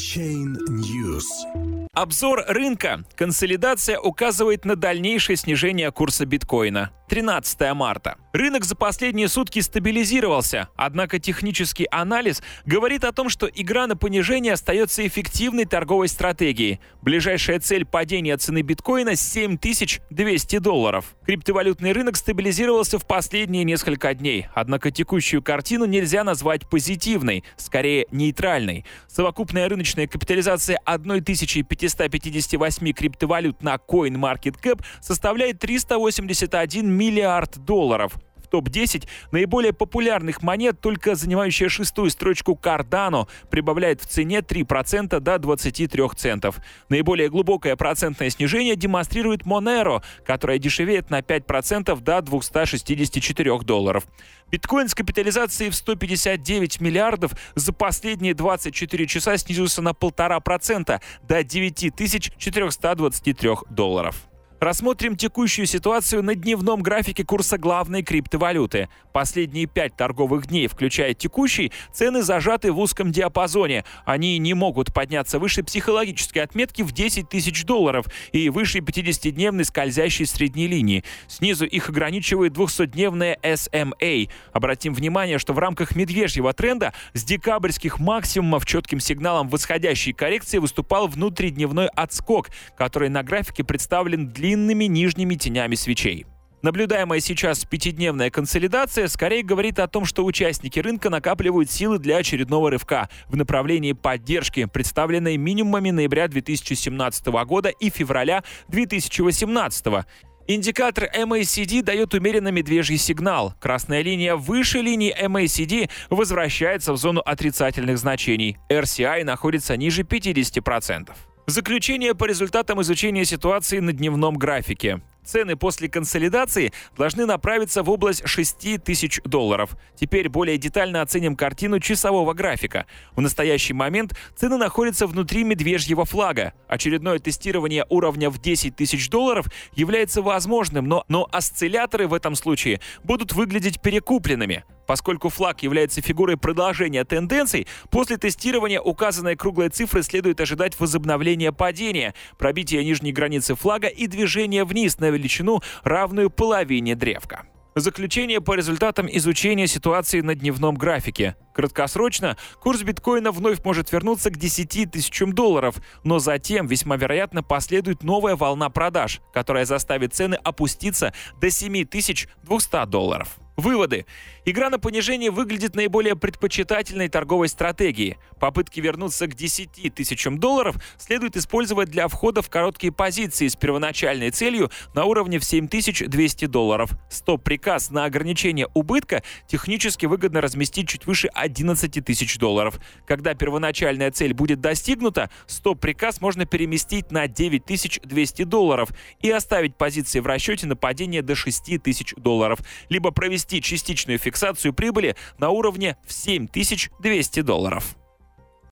Chain News. Обзор рынка. Консолидация указывает на дальнейшее снижение курса биткоина. 13 марта. Рынок за последние сутки стабилизировался, однако технический анализ говорит о том, что игра на понижение остается эффективной торговой стратегией. Ближайшая цель падения цены биткоина – 7200 долларов. Криптовалютный рынок стабилизировался в последние несколько дней, однако текущую картину нельзя назвать позитивной, скорее нейтральной. Совокупная рыночная капитализация 1558 криптовалют на CoinMarketCap составляет 381 миллиард долларов топ-10 наиболее популярных монет, только занимающая шестую строчку Cardano, прибавляет в цене 3% до 23 центов. Наиболее глубокое процентное снижение демонстрирует Monero, которая дешевеет на 5% до 264 долларов. Биткоин с капитализацией в 159 миллиардов за последние 24 часа снизился на 1,5% до 9423 долларов. Рассмотрим текущую ситуацию на дневном графике курса главной криптовалюты. Последние пять торговых дней, включая текущий, цены зажаты в узком диапазоне. Они не могут подняться выше психологической отметки в 10 тысяч долларов и выше 50-дневной скользящей средней линии. Снизу их ограничивает 200-дневная SMA. Обратим внимание, что в рамках медвежьего тренда с декабрьских максимумов четким сигналом восходящей коррекции выступал внутридневной отскок, который на графике представлен длинным длинными нижними тенями свечей. Наблюдаемая сейчас пятидневная консолидация скорее говорит о том, что участники рынка накапливают силы для очередного рывка в направлении поддержки, представленной минимумами ноября 2017 года и февраля 2018. Индикатор MACD дает умеренно медвежий сигнал. Красная линия выше линии MACD возвращается в зону отрицательных значений. RCI находится ниже 50%. Заключение по результатам изучения ситуации на дневном графике. Цены после консолидации должны направиться в область 6 тысяч долларов. Теперь более детально оценим картину часового графика. В настоящий момент цены находятся внутри медвежьего флага. Очередное тестирование уровня в 10 тысяч долларов является возможным, но, но осцилляторы в этом случае будут выглядеть перекупленными. Поскольку флаг является фигурой продолжения тенденций, после тестирования указанной круглой цифры следует ожидать возобновления падения, пробития нижней границы флага и движения вниз на величину, равную половине древка. Заключение по результатам изучения ситуации на дневном графике. Краткосрочно курс биткоина вновь может вернуться к 10 тысячам долларов, но затем весьма вероятно последует новая волна продаж, которая заставит цены опуститься до 7200 долларов. Выводы. Игра на понижение выглядит наиболее предпочитательной торговой стратегией. Попытки вернуться к 10 тысячам долларов следует использовать для входа в короткие позиции с первоначальной целью на уровне в 7200 долларов. Стоп-приказ на ограничение убытка технически выгодно разместить чуть выше 11 тысяч долларов. Когда первоначальная цель будет достигнута, стоп-приказ можно переместить на 9200 долларов и оставить позиции в расчете на падение до 6000 долларов, либо провести частичную фиксацию прибыли на уровне в 7200 долларов.